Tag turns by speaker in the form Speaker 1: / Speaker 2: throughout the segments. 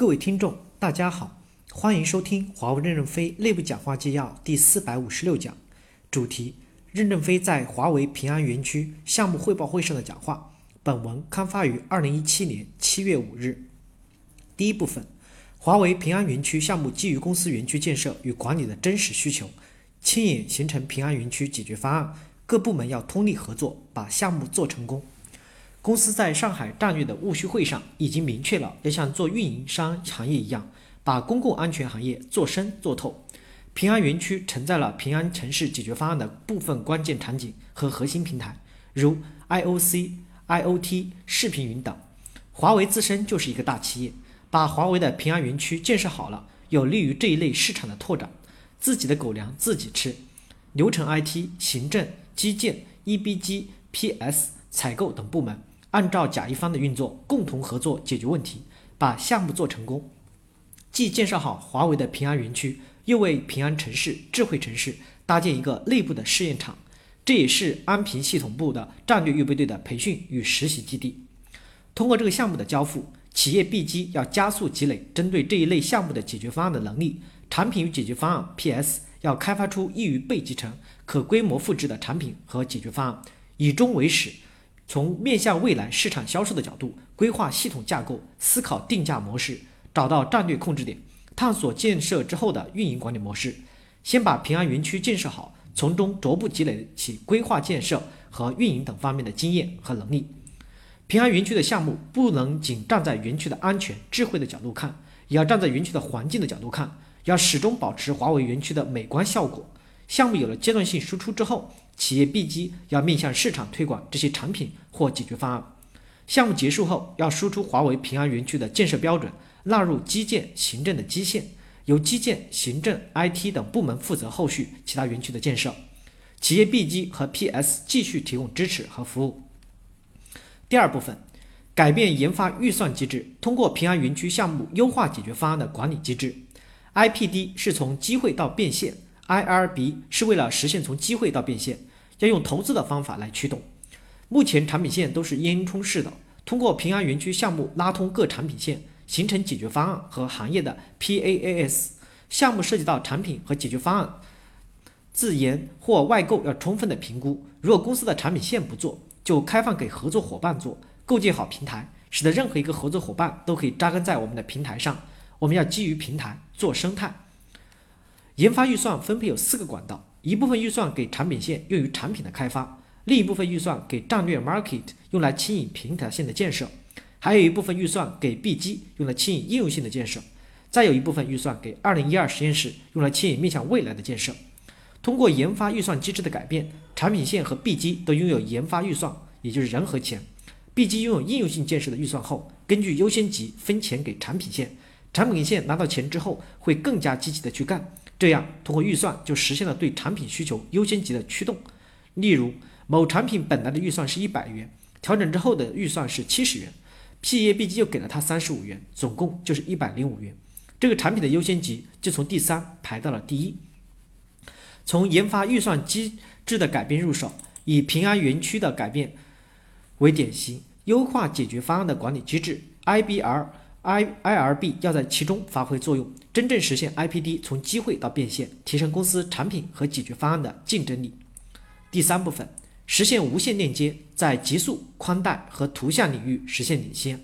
Speaker 1: 各位听众，大家好，欢迎收听华为任正非内部讲话纪要第四百五十六讲，主题：任正非在华为平安园区项目汇报会上的讲话。本文刊发于二零一七年七月五日。第一部分，华为平安园区项目基于公司园区建设与管理的真实需求，牵引形成平安园区解决方案，各部门要通力合作，把项目做成功。公司在上海战略的务虚会上已经明确了，要像做运营商行业一样，把公共安全行业做深做透。平安园区承载了平安城市解决方案的部分关键场景和核心平台，如 IOC、IOT、视频云等。华为自身就是一个大企业，把华为的平安园区建设好了，有利于这一类市场的拓展。自己的狗粮自己吃，流程 IT、行政、基建、EBG、PS、采购等部门。按照甲一方的运作，共同合作解决问题，把项目做成功，既建设好华为的平安园区，又为平安城市、智慧城市搭建一个内部的试验场。这也是安平系统部的战略预备队的培训与实习基地。通过这个项目的交付，企业 B 机要加速积累针对这一类项目的解决方案的能力，产品与解决方案 PS 要开发出易于被集成、可规模复制的产品和解决方案，以终为始。从面向未来市场销售的角度规划系统架构，思考定价模式，找到战略控制点，探索建设之后的运营管理模式。先把平安园区建设好，从中逐步积累起规划建设和运营等方面的经验和能力。平安园区的项目不能仅站在园区的安全、智慧的角度看，也要站在园区的环境的角度看，要始终保持华为园区的美观效果。项目有了阶段性输出之后。企业 B 机要面向市场推广这些产品或解决方案。项目结束后，要输出华为平安园区的建设标准，纳入基建、行政的基线，由基建、行政、IT 等部门负责后续其他园区的建设。企业 B 机和 PS 继续提供支持和服务。第二部分，改变研发预算机制，通过平安园区项目优化解决方案的管理机制。IPD 是从机会到变现，IRB 是为了实现从机会到变现。要用投资的方法来驱动。目前产品线都是烟囱式的，通过平安园区项目拉通各产品线，形成解决方案和行业的 PaaS。项目涉及到产品和解决方案自研或外购，要充分的评估。如果公司的产品线不做，就开放给合作伙伴做，构建好平台，使得任何一个合作伙伴都可以扎根在我们的平台上。我们要基于平台做生态。研发预算分配有四个管道。一部分预算给产品线用于产品的开发，另一部分预算给战略 market 用来牵引平台线的建设，还有一部分预算给 B 机用来牵引应用性的建设，再有一部分预算给二零一二实验室用来牵引面向未来的建设。通过研发预算机制的改变，产品线和 B 机都拥有研发预算，也就是人和钱。B 机拥有应用性建设的预算后，根据优先级分钱给产品线，产品线拿到钱之后会更加积极的去干。这样，通过预算就实现了对产品需求优先级的驱动。例如，某产品本来的预算是一百元，调整之后的预算是七十元，P 业 B 机就给了他三十五元，总共就是一百零五元。这个产品的优先级就从第三排到了第一。从研发预算机制的改变入手，以平安园区的改变为典型，优化解决方案的管理机制，IBR。I I R B 要在其中发挥作用，真正实现 I P D 从机会到变现，提升公司产品和解决方案的竞争力。第三部分，实现无线链接，在极速、宽带和图像领域实现领先。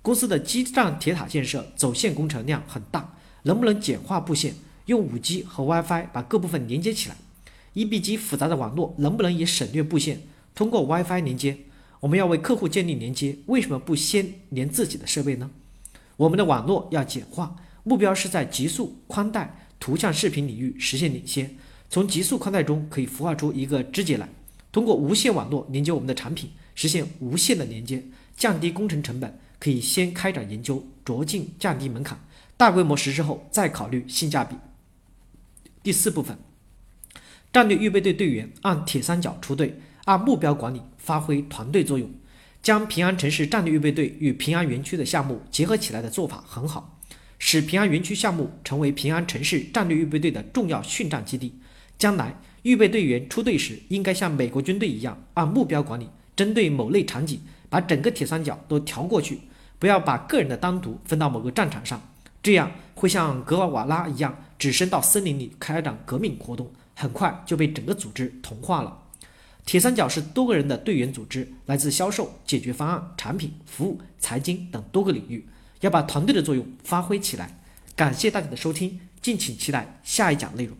Speaker 1: 公司的基站铁塔建设走线工程量很大，能不能简化布线，用五 G 和 WiFi 把各部分连接起来？E B 机复杂的网络能不能也省略布线，通过 WiFi 连接？我们要为客户建立连接，为什么不先连自己的设备呢？我们的网络要简化，目标是在极速宽带、图像视频领域实现领先。从极速宽带中可以孵化出一个枝节来，通过无线网络连接我们的产品，实现无线的连接，降低工程成本。可以先开展研究，逐进降低门槛，大规模实施后再考虑性价比。第四部分，战略预备队队员按铁三角出队，按目标管理，发挥团队作用。将平安城市战略预备队与平安园区的项目结合起来的做法很好，使平安园区项目成为平安城市战略预备队的重要训战基地。将来预备队员出队时，应该像美国军队一样，按目标管理，针对某类场景，把整个铁三角都调过去，不要把个人的单独分到某个战场上，这样会像格瓦拉一样，只身到森林里开展革命活动，很快就被整个组织同化了。铁三角是多个人的队员组织，来自销售、解决方案、产品、服务、财经等多个领域，要把团队的作用发挥起来。感谢大家的收听，敬请期待下一讲内容。